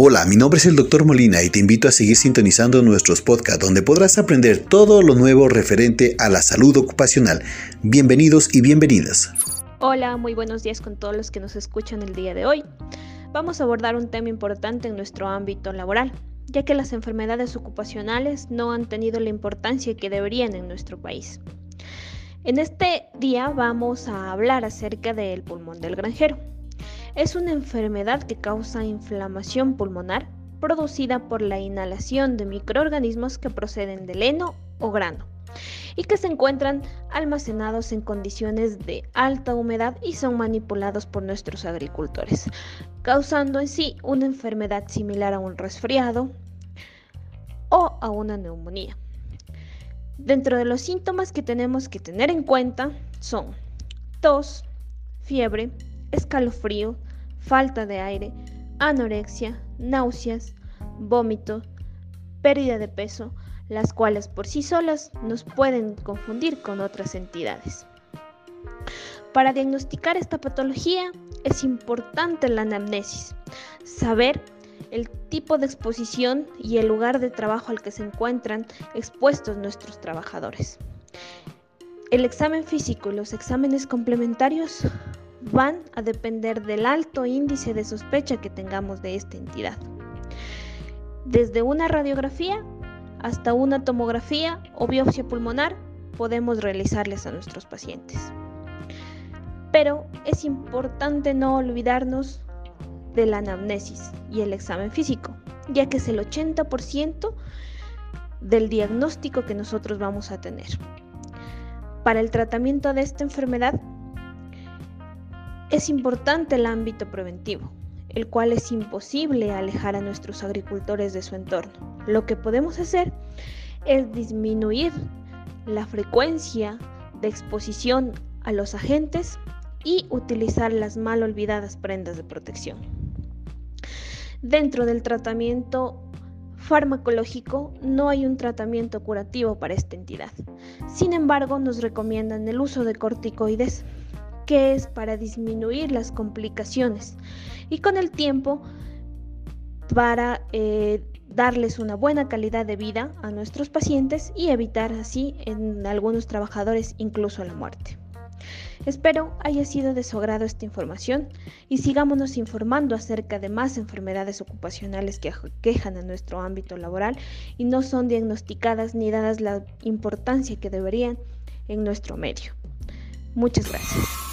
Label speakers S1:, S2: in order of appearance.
S1: Hola, mi nombre es el Dr. Molina y te invito a seguir sintonizando nuestros podcasts donde podrás aprender todo lo nuevo referente a la salud ocupacional. Bienvenidos y bienvenidas.
S2: Hola, muy buenos días con todos los que nos escuchan el día de hoy. Vamos a abordar un tema importante en nuestro ámbito laboral, ya que las enfermedades ocupacionales no han tenido la importancia que deberían en nuestro país. En este día vamos a hablar acerca del pulmón del granjero. Es una enfermedad que causa inflamación pulmonar producida por la inhalación de microorganismos que proceden del heno o grano y que se encuentran almacenados en condiciones de alta humedad y son manipulados por nuestros agricultores, causando en sí una enfermedad similar a un resfriado o a una neumonía. Dentro de los síntomas que tenemos que tener en cuenta son tos, fiebre, escalofrío, falta de aire, anorexia, náuseas, vómito, pérdida de peso, las cuales por sí solas nos pueden confundir con otras entidades. Para diagnosticar esta patología es importante la anamnesis, saber el tipo de exposición y el lugar de trabajo al que se encuentran expuestos nuestros trabajadores. El examen físico y los exámenes complementarios van a depender del alto índice de sospecha que tengamos de esta entidad. Desde una radiografía hasta una tomografía o biopsia pulmonar podemos realizarles a nuestros pacientes. Pero es importante no olvidarnos de la anamnesis y el examen físico, ya que es el 80% del diagnóstico que nosotros vamos a tener. Para el tratamiento de esta enfermedad es importante el ámbito preventivo, el cual es imposible alejar a nuestros agricultores de su entorno. Lo que podemos hacer es disminuir la frecuencia de exposición a los agentes y utilizar las mal olvidadas prendas de protección. Dentro del tratamiento farmacológico no hay un tratamiento curativo para esta entidad. Sin embargo, nos recomiendan el uso de corticoides que es para disminuir las complicaciones y con el tiempo para eh, darles una buena calidad de vida a nuestros pacientes y evitar así en algunos trabajadores incluso la muerte. Espero haya sido de su agrado esta información y sigámonos informando acerca de más enfermedades ocupacionales que quejan a nuestro ámbito laboral y no son diagnosticadas ni dadas la importancia que deberían en nuestro medio. Muchas gracias.